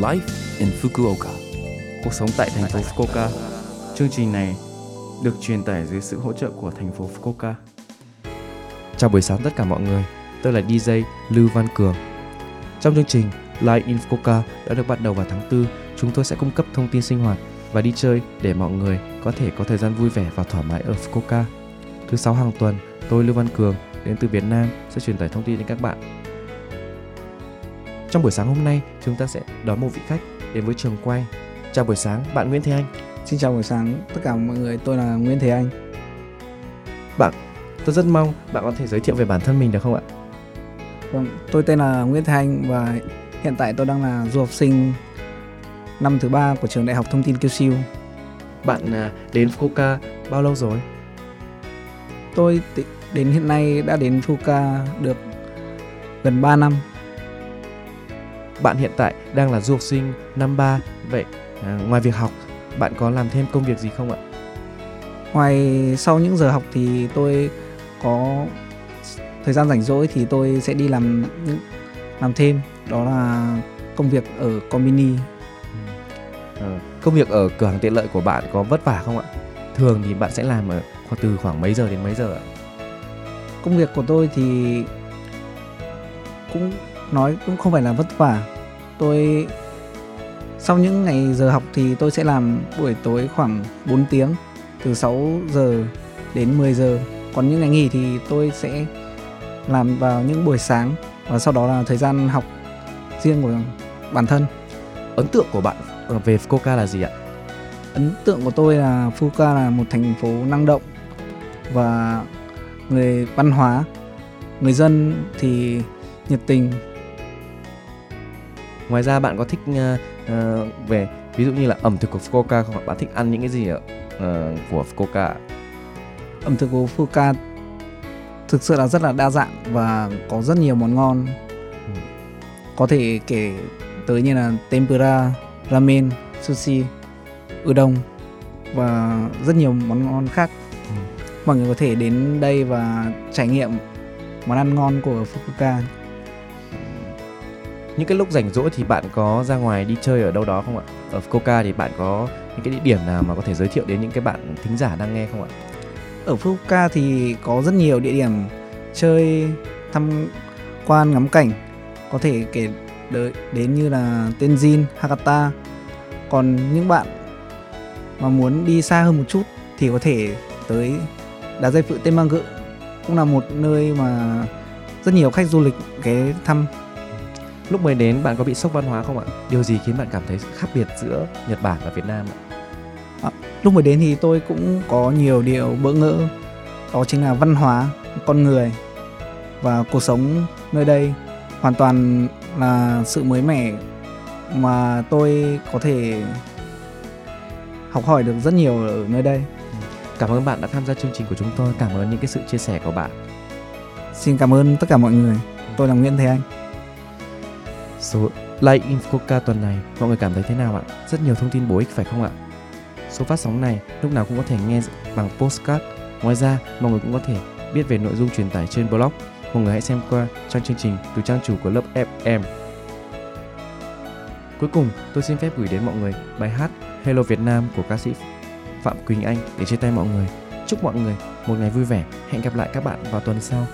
Life in Fukuoka. Cuộc sống tại thành phố Fukuoka. Chương trình này được truyền tải dưới sự hỗ trợ của thành phố Fukuoka. Chào buổi sáng tất cả mọi người, tôi là DJ Lưu Văn Cường. Trong chương trình Live in Fukuoka đã được bắt đầu vào tháng 4, chúng tôi sẽ cung cấp thông tin sinh hoạt và đi chơi để mọi người có thể có thời gian vui vẻ và thoải mái ở Fukuoka. Thứ sáu hàng tuần, tôi Lưu Văn Cường đến từ Việt Nam sẽ truyền tải thông tin đến các bạn. Trong buổi sáng hôm nay, chúng ta sẽ đón một vị khách đến với trường quay. Chào buổi sáng, bạn Nguyễn Thế Anh. Xin chào buổi sáng tất cả mọi người, tôi là Nguyễn Thế Anh. Bạn, tôi rất mong bạn có thể giới thiệu về bản thân mình được không ạ? Vâng, tôi tên là Nguyễn Thế Anh và hiện tại tôi đang là du học sinh năm thứ ba của trường Đại học Thông tin Kyushu. Bạn à, đến Fukuoka bao lâu rồi? Tôi đến hiện nay đã đến Fukuoka được gần 3 năm. Bạn hiện tại đang là du học sinh năm 3, vậy à, ngoài việc học, bạn có làm thêm công việc gì không ạ? Ngoài sau những giờ học thì tôi có thời gian rảnh rỗi thì tôi sẽ đi làm làm thêm, đó là công việc ở Combini. Ừ. công việc ở cửa hàng tiện lợi của bạn có vất vả không ạ? Thường thì bạn sẽ làm ở từ khoảng mấy giờ đến mấy giờ ạ? Công việc của tôi thì cũng nói cũng không phải là vất vả. Tôi sau những ngày giờ học thì tôi sẽ làm buổi tối khoảng 4 tiếng từ 6 giờ đến 10 giờ. Còn những ngày nghỉ thì tôi sẽ làm vào những buổi sáng và sau đó là thời gian học riêng của bản thân. Ấn tượng của bạn về Fukuoka là gì ạ? Ấn tượng của tôi là Fukuoka là một thành phố năng động và người văn hóa. Người dân thì nhiệt tình ngoài ra bạn có thích uh, uh, về ví dụ như là ẩm thực của Fukuoka không bạn thích ăn những cái gì ở uh, của Fukuoka ẩm thực của Fukuoka thực sự là rất là đa dạng và có rất nhiều món ngon. Ừ. có thể kể tới như là tempura ramen sushi udon và rất nhiều món ngon khác. Ừ. mọi người có thể đến đây và trải nghiệm món ăn ngon của Fukuoka những cái lúc rảnh rỗi thì bạn có ra ngoài đi chơi ở đâu đó không ạ? Ở Fukuoka thì bạn có những cái địa điểm nào mà có thể giới thiệu đến những cái bạn thính giả đang nghe không ạ? Ở Fukuoka thì có rất nhiều địa điểm chơi tham quan ngắm cảnh. Có thể kể đến như là Tenjin, Hakata. Còn những bạn mà muốn đi xa hơn một chút thì có thể tới đá dây phự tên mang cũng là một nơi mà rất nhiều khách du lịch ghé thăm. Lúc mới đến bạn có bị sốc văn hóa không ạ? Điều gì khiến bạn cảm thấy khác biệt giữa Nhật Bản và Việt Nam ạ? À, lúc mới đến thì tôi cũng có nhiều điều bỡ ngỡ. Đó chính là văn hóa, con người và cuộc sống nơi đây hoàn toàn là sự mới mẻ mà tôi có thể học hỏi được rất nhiều ở nơi đây. Cảm ơn bạn đã tham gia chương trình của chúng tôi. Cảm ơn những cái sự chia sẻ của bạn. Xin cảm ơn tất cả mọi người. Tôi là Nguyễn Thế Anh. Số Live Infoca tuần này mọi người cảm thấy thế nào ạ? Rất nhiều thông tin bổ ích phải không ạ? Số phát sóng này lúc nào cũng có thể nghe bằng postcard. Ngoài ra, mọi người cũng có thể biết về nội dung truyền tải trên blog. Mọi người hãy xem qua trang chương trình từ trang chủ của lớp FM. Cuối cùng, tôi xin phép gửi đến mọi người bài hát Hello Việt Nam của ca sĩ Phạm Quỳnh Anh để chia tay mọi người. Chúc mọi người một ngày vui vẻ. Hẹn gặp lại các bạn vào tuần sau.